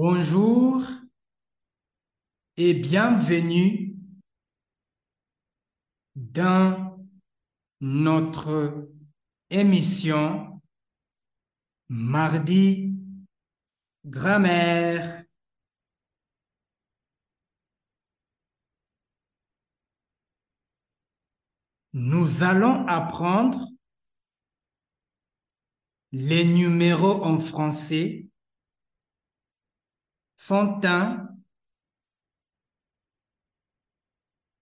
Bonjour et bienvenue dans notre émission Mardi Grammaire. Nous allons apprendre les numéros en français son teint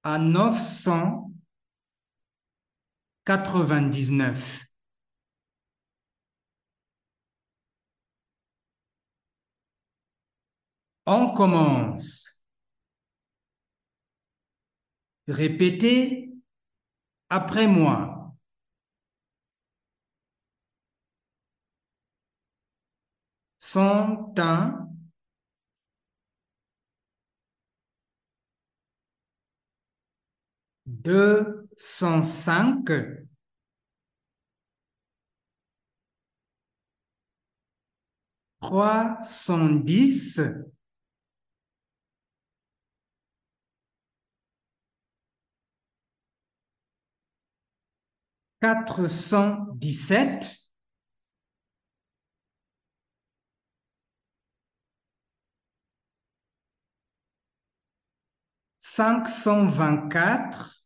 à 999. On commence. Répétez après moi. Son teint 205 310 417 524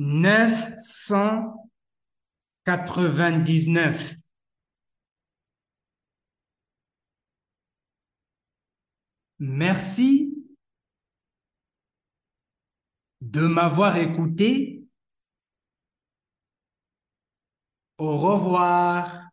999. Merci de m'avoir écouté. Au revoir.